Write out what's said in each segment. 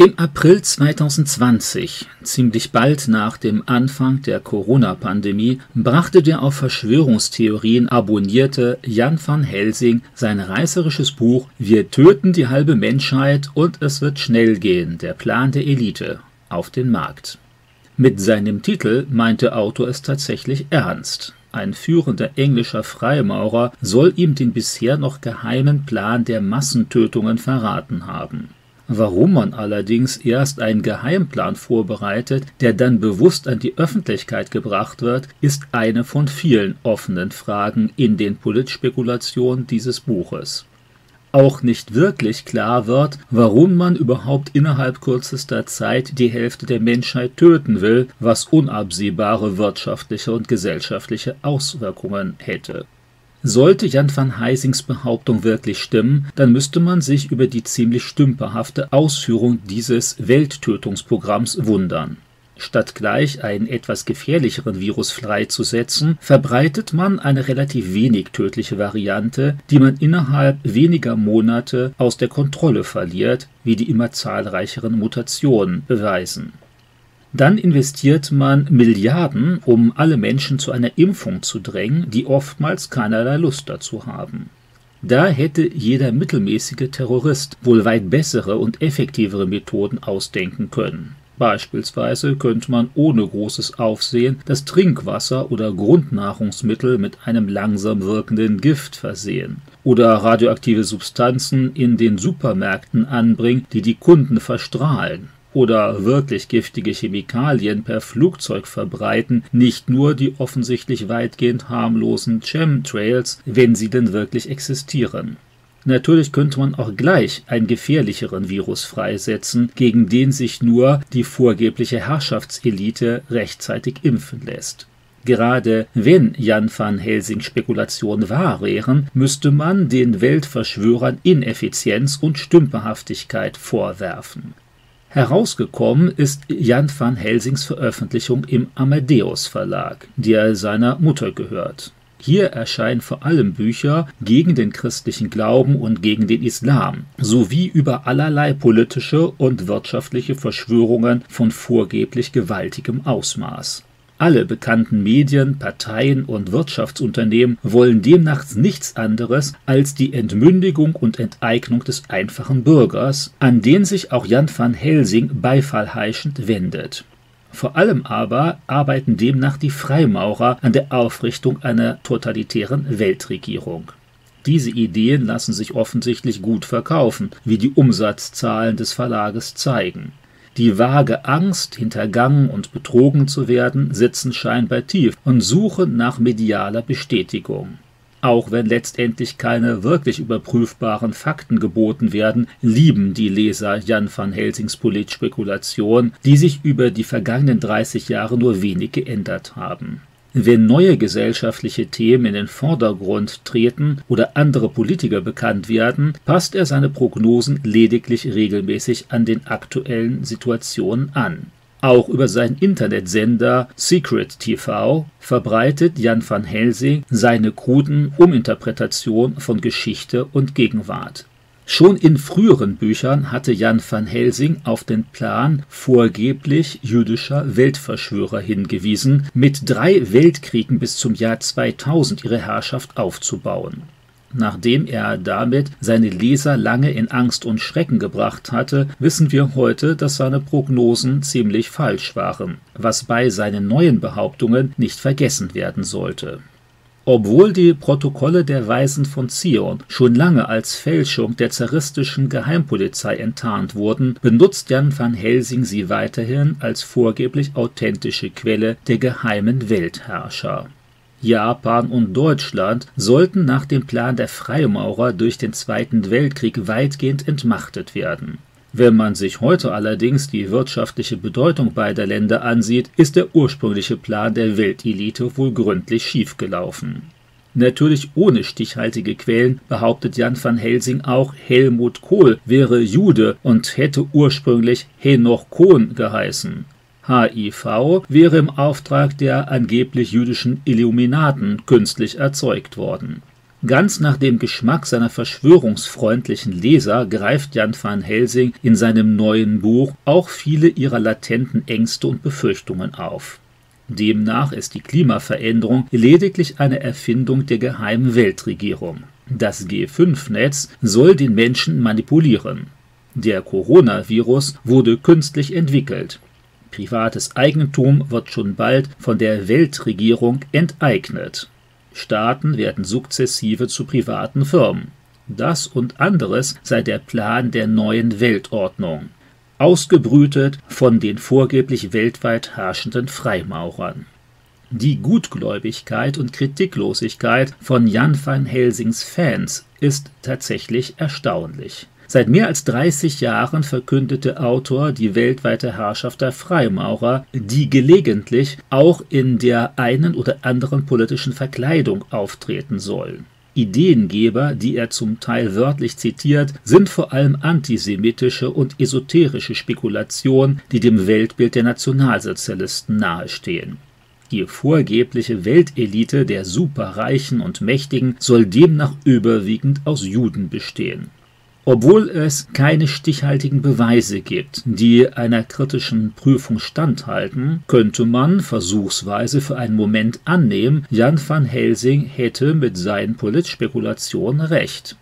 Im April 2020, ziemlich bald nach dem Anfang der Corona-Pandemie, brachte der auf Verschwörungstheorien abonnierte Jan van Helsing sein reißerisches Buch Wir töten die halbe Menschheit und es wird schnell gehen, der Plan der Elite, auf den Markt. Mit seinem Titel meint der Autor es tatsächlich ernst. Ein führender englischer Freimaurer soll ihm den bisher noch geheimen Plan der Massentötungen verraten haben. Warum man allerdings erst einen Geheimplan vorbereitet, der dann bewusst an die Öffentlichkeit gebracht wird, ist eine von vielen offenen Fragen in den Politspekulationen dieses Buches. Auch nicht wirklich klar wird, warum man überhaupt innerhalb kürzester Zeit die Hälfte der Menschheit töten will, was unabsehbare wirtschaftliche und gesellschaftliche Auswirkungen hätte sollte Jan van Heisings Behauptung wirklich stimmen, dann müsste man sich über die ziemlich stümperhafte Ausführung dieses Welttötungsprogramms wundern. Statt gleich einen etwas gefährlicheren Virus freizusetzen, verbreitet man eine relativ wenig tödliche Variante, die man innerhalb weniger Monate aus der Kontrolle verliert, wie die immer zahlreicheren Mutationen beweisen dann investiert man Milliarden, um alle Menschen zu einer Impfung zu drängen, die oftmals keinerlei Lust dazu haben. Da hätte jeder mittelmäßige Terrorist wohl weit bessere und effektivere Methoden ausdenken können. Beispielsweise könnte man ohne großes Aufsehen das Trinkwasser oder Grundnahrungsmittel mit einem langsam wirkenden Gift versehen oder radioaktive Substanzen in den Supermärkten anbringen, die die Kunden verstrahlen oder wirklich giftige Chemikalien per Flugzeug verbreiten, nicht nur die offensichtlich weitgehend harmlosen Chemtrails, wenn sie denn wirklich existieren. Natürlich könnte man auch gleich einen gefährlicheren Virus freisetzen, gegen den sich nur die vorgebliche Herrschaftselite rechtzeitig impfen lässt. Gerade wenn Jan van Helsing Spekulationen wahr wären, müsste man den Weltverschwörern Ineffizienz und Stümperhaftigkeit vorwerfen. Herausgekommen ist Jan van Helsings Veröffentlichung im Amadeus Verlag, der seiner Mutter gehört. Hier erscheinen vor allem Bücher gegen den christlichen Glauben und gegen den Islam, sowie über allerlei politische und wirtschaftliche Verschwörungen von vorgeblich gewaltigem Ausmaß. Alle bekannten Medien, Parteien und Wirtschaftsunternehmen wollen demnach nichts anderes als die Entmündigung und Enteignung des einfachen Bürgers, an den sich auch Jan van Helsing beifallheischend wendet. Vor allem aber arbeiten demnach die Freimaurer an der Aufrichtung einer totalitären Weltregierung. Diese Ideen lassen sich offensichtlich gut verkaufen, wie die Umsatzzahlen des Verlages zeigen. Die vage Angst, hintergangen und betrogen zu werden, sitzen scheinbar tief und suchen nach medialer Bestätigung. Auch wenn letztendlich keine wirklich überprüfbaren Fakten geboten werden, lieben die Leser Jan van Helsings Politspekulation, die sich über die vergangenen 30 Jahre nur wenig geändert haben. Wenn neue gesellschaftliche Themen in den Vordergrund treten oder andere Politiker bekannt werden, passt er seine Prognosen lediglich regelmäßig an den aktuellen Situationen an. Auch über seinen Internetsender Secret TV verbreitet Jan van Helsing seine kruden Uminterpretationen von Geschichte und Gegenwart. Schon in früheren Büchern hatte Jan van Helsing auf den Plan vorgeblich jüdischer Weltverschwörer hingewiesen, mit drei Weltkriegen bis zum Jahr 2000 ihre Herrschaft aufzubauen. Nachdem er damit seine Leser lange in Angst und Schrecken gebracht hatte, wissen wir heute, dass seine Prognosen ziemlich falsch waren, was bei seinen neuen Behauptungen nicht vergessen werden sollte obwohl die Protokolle der Weisen von Zion schon lange als Fälschung der zaristischen Geheimpolizei enttarnt wurden, benutzt Jan van Helsing sie weiterhin als vorgeblich authentische Quelle der geheimen Weltherrscher. Japan und Deutschland sollten nach dem Plan der Freimaurer durch den Zweiten Weltkrieg weitgehend entmachtet werden wenn man sich heute allerdings die wirtschaftliche Bedeutung beider Länder ansieht, ist der ursprüngliche Plan der Weltelite wohl gründlich schiefgelaufen. Natürlich ohne stichhaltige Quellen behauptet Jan van Helsing auch, Helmut Kohl wäre Jude und hätte ursprünglich Henoch Kohn geheißen. HIV wäre im Auftrag der angeblich jüdischen Illuminaten künstlich erzeugt worden. Ganz nach dem Geschmack seiner verschwörungsfreundlichen Leser greift Jan van Helsing in seinem neuen Buch auch viele ihrer latenten Ängste und Befürchtungen auf. Demnach ist die Klimaveränderung lediglich eine Erfindung der geheimen Weltregierung. Das G5-Netz soll den Menschen manipulieren. Der Coronavirus wurde künstlich entwickelt. Privates Eigentum wird schon bald von der Weltregierung enteignet. Staaten werden sukzessive zu privaten Firmen. Das und anderes sei der Plan der neuen Weltordnung, ausgebrütet von den vorgeblich weltweit herrschenden Freimaurern. Die Gutgläubigkeit und Kritiklosigkeit von Jan van Helsings Fans ist tatsächlich erstaunlich. Seit mehr als 30 Jahren verkündete Autor die weltweite Herrschaft der Freimaurer, die gelegentlich auch in der einen oder anderen politischen Verkleidung auftreten soll. Ideengeber, die er zum Teil wörtlich zitiert, sind vor allem antisemitische und esoterische Spekulationen, die dem Weltbild der Nationalsozialisten nahestehen. Die vorgebliche Weltelite der Superreichen und Mächtigen soll demnach überwiegend aus Juden bestehen. Obwohl es keine stichhaltigen Beweise gibt, die einer kritischen Prüfung standhalten, könnte man versuchsweise für einen Moment annehmen, Jan van Helsing hätte mit seinen Politspekulationen recht.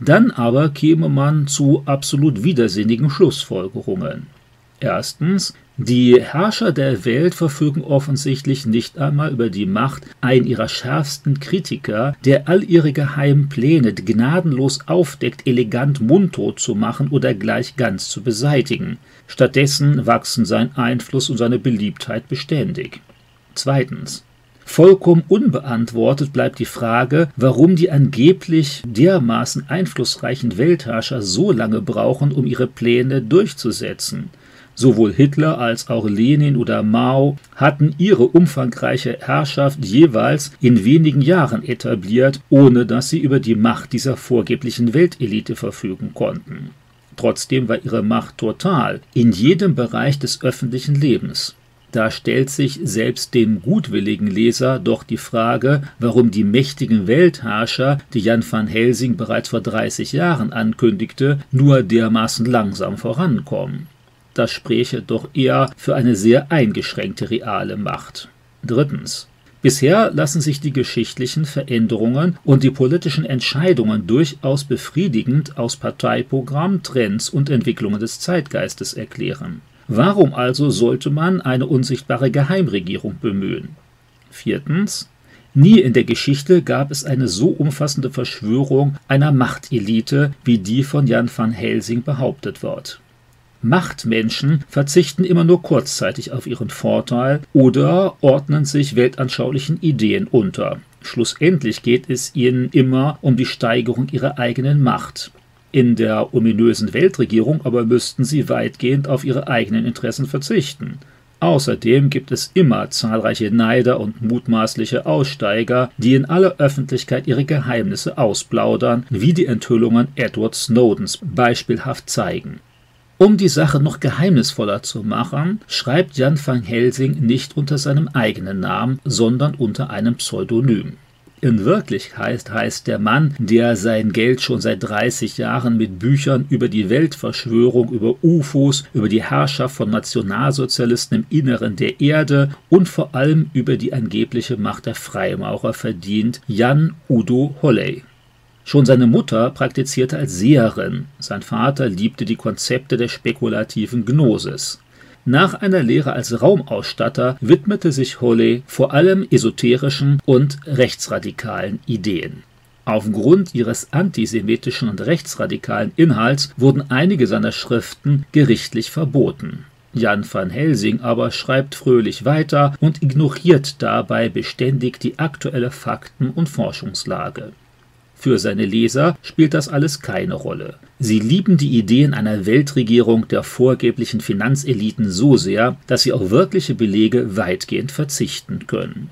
Dann aber käme man zu absolut widersinnigen Schlussfolgerungen. Erstens, die Herrscher der Welt verfügen offensichtlich nicht einmal über die Macht, einen ihrer schärfsten Kritiker, der all ihre geheimen Pläne gnadenlos aufdeckt, elegant mundtot zu machen oder gleich ganz zu beseitigen. Stattdessen wachsen sein Einfluss und seine Beliebtheit beständig. Zweitens. Vollkommen unbeantwortet bleibt die Frage, warum die angeblich dermaßen einflussreichen Weltherrscher so lange brauchen, um ihre Pläne durchzusetzen. Sowohl Hitler als auch Lenin oder Mao hatten ihre umfangreiche Herrschaft jeweils in wenigen Jahren etabliert, ohne dass sie über die Macht dieser vorgeblichen Weltelite verfügen konnten. Trotzdem war ihre Macht total in jedem Bereich des öffentlichen Lebens. Da stellt sich selbst dem gutwilligen Leser doch die Frage, warum die mächtigen Weltherrscher, die Jan van Helsing bereits vor 30 Jahren ankündigte, nur dermaßen langsam vorankommen das spräche doch eher für eine sehr eingeschränkte reale Macht. Drittens. Bisher lassen sich die geschichtlichen Veränderungen und die politischen Entscheidungen durchaus befriedigend aus Parteiprogramm, Trends und Entwicklungen des Zeitgeistes erklären. Warum also sollte man eine unsichtbare Geheimregierung bemühen? Viertens. Nie in der Geschichte gab es eine so umfassende Verschwörung einer Machtelite, wie die von Jan van Helsing behauptet wird. Machtmenschen verzichten immer nur kurzzeitig auf ihren Vorteil oder ordnen sich weltanschaulichen Ideen unter. Schlussendlich geht es ihnen immer um die Steigerung ihrer eigenen Macht. In der ominösen Weltregierung aber müssten sie weitgehend auf ihre eigenen Interessen verzichten. Außerdem gibt es immer zahlreiche Neider und mutmaßliche Aussteiger, die in aller Öffentlichkeit ihre Geheimnisse ausplaudern, wie die Enthüllungen Edward Snowdens beispielhaft zeigen. Um die Sache noch geheimnisvoller zu machen, schreibt Jan van Helsing nicht unter seinem eigenen Namen, sondern unter einem Pseudonym. In Wirklichkeit heißt der Mann, der sein Geld schon seit 30 Jahren mit Büchern über die Weltverschwörung, über UFOs, über die Herrschaft von Nationalsozialisten im Inneren der Erde und vor allem über die angebliche Macht der Freimaurer verdient, Jan Udo Holley. Schon seine Mutter praktizierte als Seherin, sein Vater liebte die Konzepte der spekulativen Gnosis. Nach einer Lehre als Raumausstatter widmete sich Holley vor allem esoterischen und rechtsradikalen Ideen. Aufgrund ihres antisemitischen und rechtsradikalen Inhalts wurden einige seiner Schriften gerichtlich verboten. Jan van Helsing aber schreibt fröhlich weiter und ignoriert dabei beständig die aktuelle Fakten- und Forschungslage. Für seine Leser spielt das alles keine Rolle. Sie lieben die Ideen einer Weltregierung der vorgeblichen Finanzeliten so sehr, dass sie auf wirkliche Belege weitgehend verzichten können.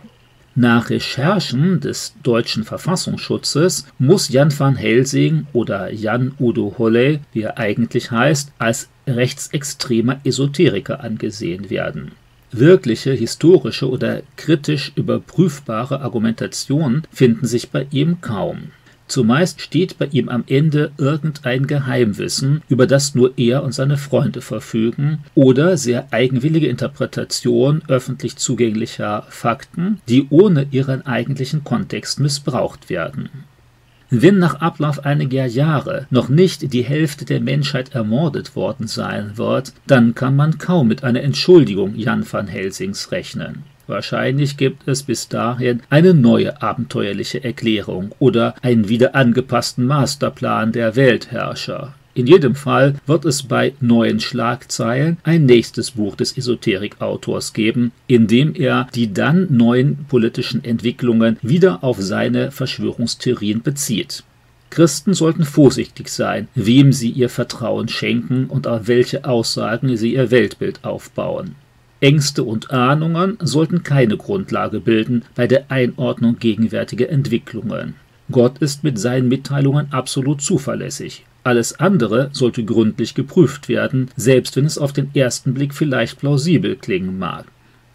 Nach Recherchen des deutschen Verfassungsschutzes muss Jan van Helsing oder Jan Udo Holley, wie er eigentlich heißt, als rechtsextremer Esoteriker angesehen werden. Wirkliche historische oder kritisch überprüfbare Argumentationen finden sich bei ihm kaum. Zumeist steht bei ihm am Ende irgendein Geheimwissen, über das nur er und seine Freunde verfügen, oder sehr eigenwillige Interpretation öffentlich zugänglicher Fakten, die ohne ihren eigentlichen Kontext missbraucht werden. Wenn nach Ablauf einiger Jahre noch nicht die Hälfte der Menschheit ermordet worden sein wird, dann kann man kaum mit einer Entschuldigung Jan van Helsings rechnen. Wahrscheinlich gibt es bis dahin eine neue abenteuerliche Erklärung oder einen wieder angepassten Masterplan der Weltherrscher. In jedem Fall wird es bei neuen Schlagzeilen ein nächstes Buch des Esoterikautors geben, in dem er die dann neuen politischen Entwicklungen wieder auf seine Verschwörungstheorien bezieht. Christen sollten vorsichtig sein, wem sie ihr Vertrauen schenken und auf welche Aussagen sie ihr Weltbild aufbauen. Ängste und Ahnungen sollten keine Grundlage bilden bei der Einordnung gegenwärtiger Entwicklungen. Gott ist mit seinen Mitteilungen absolut zuverlässig. Alles andere sollte gründlich geprüft werden, selbst wenn es auf den ersten Blick vielleicht plausibel klingen mag.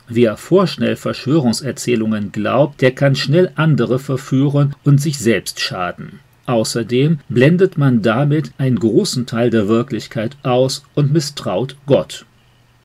Wer vorschnell Verschwörungserzählungen glaubt, der kann schnell andere verführen und sich selbst schaden. Außerdem blendet man damit einen großen Teil der Wirklichkeit aus und misstraut Gott.